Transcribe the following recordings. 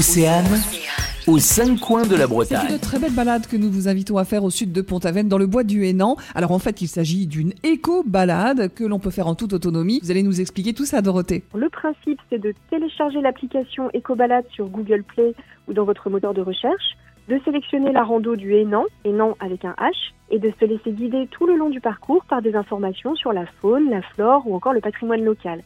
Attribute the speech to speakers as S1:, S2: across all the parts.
S1: Océane, aux cinq coins de la
S2: C'est
S1: Bretagne.
S2: une très belle balade que nous vous invitons à faire au sud de Pont-Aven, dans le bois du Hénan. Alors en fait, il s'agit d'une éco-balade que l'on peut faire en toute autonomie. Vous allez nous expliquer tout ça, Dorothée.
S3: Le principe, c'est de télécharger l'application EcoBalade sur Google Play ou dans votre moteur de recherche, de sélectionner la rando du Hénan, Hénan avec un H, et de se laisser guider tout le long du parcours par des informations sur la faune, la flore ou encore le patrimoine local.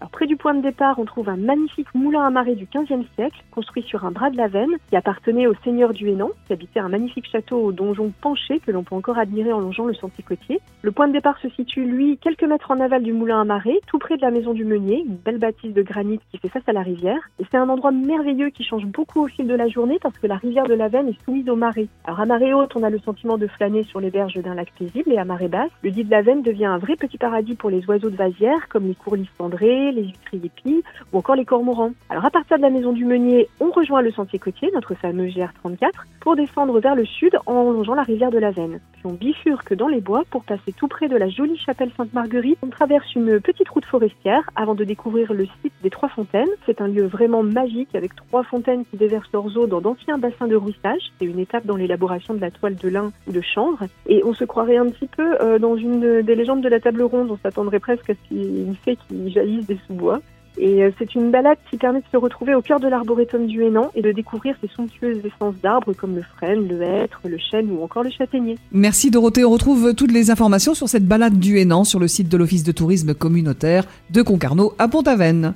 S3: Alors, près du point de départ, on trouve un magnifique moulin à marée du XVe siècle, construit sur un bras de la Veine, qui appartenait au seigneur du Hénan, qui habitait un magnifique château au donjon penché que l'on peut encore admirer en longeant le sentier côtier. Le point de départ se situe, lui, quelques mètres en aval du moulin à marée, tout près de la maison du meunier, une belle bâtisse de granit qui fait face à la rivière. Et c'est un endroit merveilleux qui change beaucoup au fil de la journée parce que la rivière de la Veine est soumise aux marées. Alors à marée haute, on a le sentiment de flâner sur les berges d'un lac paisible et à marée basse, le dit de la Veine devient un vrai petit paradis pour les oiseaux de vasière comme les courlis cendrés, les huîtriers pie ou encore les cormorans. Alors à partir de la maison du meunier, on rejoint le sentier côtier, notre fameux GR34, pour descendre vers le sud en longeant la rivière de la Veine. Puis on bifurque dans les bois pour passer tout près de la jolie chapelle Sainte-Marguerite. On traverse une petite route forestière avant de découvrir le site des Trois Fontaines. C'est un lieu vraiment magique avec trois fontaines qui déversent leurs eaux dans d'anciens bassins de ruissage. C'est une étape dans l'élaboration de la toile de lin ou de chanvre. Et on se croirait un petit peu euh, dans une des légendes de la table ronde. On s'attendrait presque à ce qu'il y ait une fée qui jaillisse des sous-bois. Et euh, c'est une balade qui permet de se retrouver au cœur de l'arboretum du Hénan et de découvrir ces somptueuses essences d'arbres comme le frêne, le hêtre, le chêne ou encore le châtaignier.
S2: Merci Dorothée. On retrouve toutes les informations sur cette balade du Hénan sur le site de l'Office de tourisme communautaire de Concarneau à Pont-Aven.